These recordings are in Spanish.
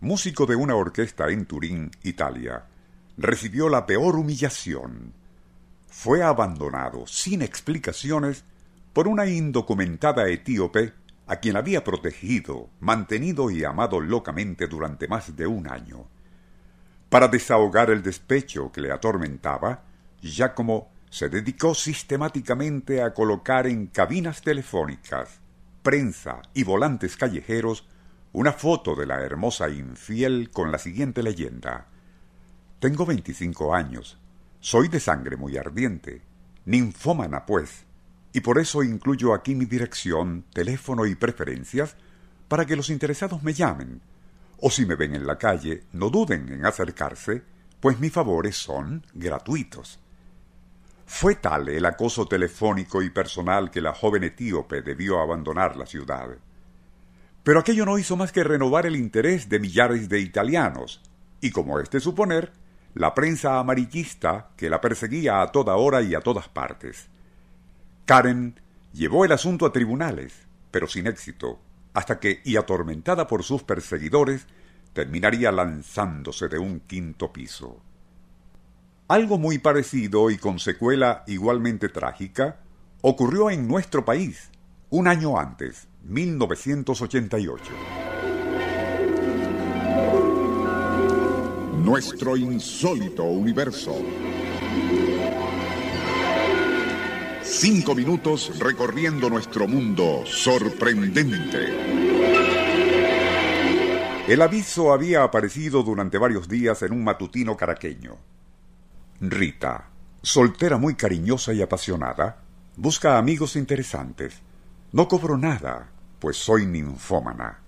músico de una orquesta en Turín, Italia, recibió la peor humillación. Fue abandonado sin explicaciones por una indocumentada etíope a quien había protegido, mantenido y amado locamente durante más de un año. Para desahogar el despecho que le atormentaba, Giacomo se dedicó sistemáticamente a colocar en cabinas telefónicas, prensa y volantes callejeros una foto de la hermosa infiel con la siguiente leyenda. Tengo veinticinco años, soy de sangre muy ardiente, ninfómana pues, y por eso incluyo aquí mi dirección, teléfono y preferencias para que los interesados me llamen, o si me ven en la calle, no duden en acercarse, pues mis favores son gratuitos. Fue tal el acoso telefónico y personal que la joven etíope debió abandonar la ciudad. Pero aquello no hizo más que renovar el interés de millares de italianos, y como es de suponer, la prensa amarillista que la perseguía a toda hora y a todas partes. Karen llevó el asunto a tribunales, pero sin éxito, hasta que, y atormentada por sus perseguidores, terminaría lanzándose de un quinto piso. Algo muy parecido y con secuela igualmente trágica ocurrió en nuestro país un año antes, 1988. Nuestro insólito universo. Cinco minutos recorriendo nuestro mundo sorprendente. El aviso había aparecido durante varios días en un matutino caraqueño. Rita, soltera muy cariñosa y apasionada, busca amigos interesantes. No cobro nada, pues soy ninfómana.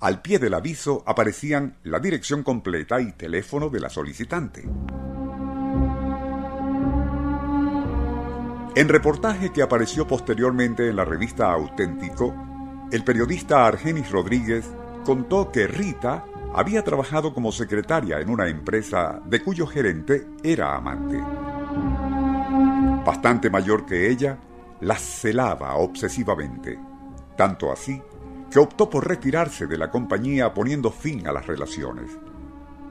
Al pie del aviso aparecían la dirección completa y teléfono de la solicitante. En reportaje que apareció posteriormente en la revista Auténtico, el periodista Argenis Rodríguez contó que Rita había trabajado como secretaria en una empresa de cuyo gerente era amante. Bastante mayor que ella, la celaba obsesivamente, tanto así que optó por retirarse de la compañía poniendo fin a las relaciones.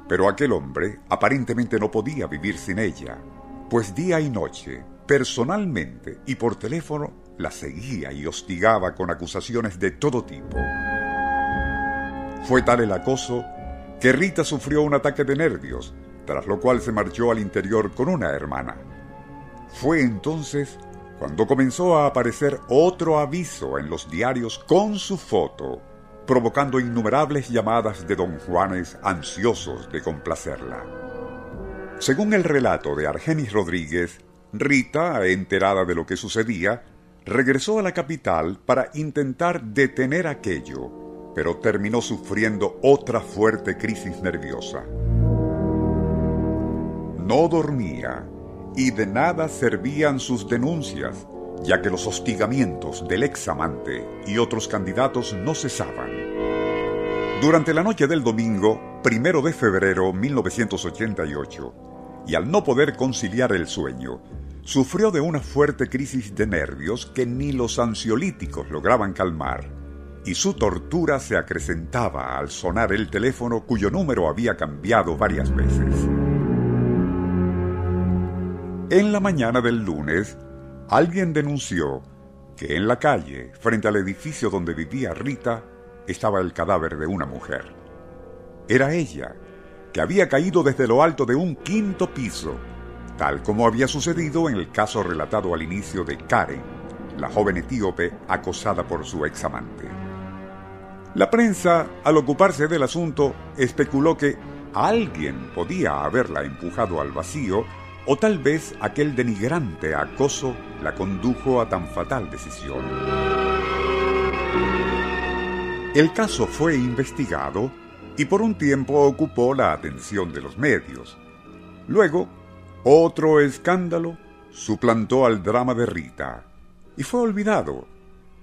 Pero aquel hombre aparentemente no podía vivir sin ella, pues día y noche, personalmente y por teléfono, la seguía y hostigaba con acusaciones de todo tipo. Fue tal el acoso que Rita sufrió un ataque de nervios, tras lo cual se marchó al interior con una hermana. Fue entonces cuando comenzó a aparecer otro aviso en los diarios con su foto, provocando innumerables llamadas de don Juanes ansiosos de complacerla. Según el relato de Argenis Rodríguez, Rita, enterada de lo que sucedía, regresó a la capital para intentar detener aquello, pero terminó sufriendo otra fuerte crisis nerviosa. No dormía y de nada servían sus denuncias, ya que los hostigamientos del ex amante y otros candidatos no cesaban. Durante la noche del domingo, primero de febrero 1988, y al no poder conciliar el sueño, sufrió de una fuerte crisis de nervios que ni los ansiolíticos lograban calmar, y su tortura se acrecentaba al sonar el teléfono cuyo número había cambiado varias veces. En la mañana del lunes, alguien denunció que en la calle, frente al edificio donde vivía Rita, estaba el cadáver de una mujer. Era ella, que había caído desde lo alto de un quinto piso, tal como había sucedido en el caso relatado al inicio de Karen, la joven etíope acosada por su examante. La prensa, al ocuparse del asunto, especuló que alguien podía haberla empujado al vacío o tal vez aquel denigrante acoso la condujo a tan fatal decisión. El caso fue investigado y por un tiempo ocupó la atención de los medios. Luego, otro escándalo suplantó al drama de Rita y fue olvidado,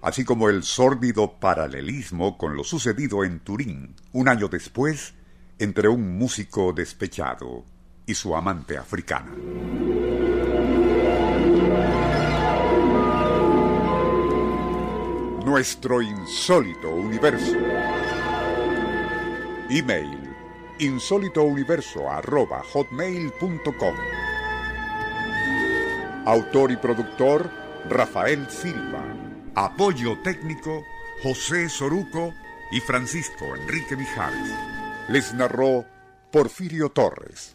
así como el sórdido paralelismo con lo sucedido en Turín un año después entre un músico despechado y su amante africana. Nuestro insólito universo. Email insólitouniverso.hotmail.com Autor y productor Rafael Silva. Apoyo técnico José Soruco y Francisco Enrique Mijares. Les narró Porfirio Torres.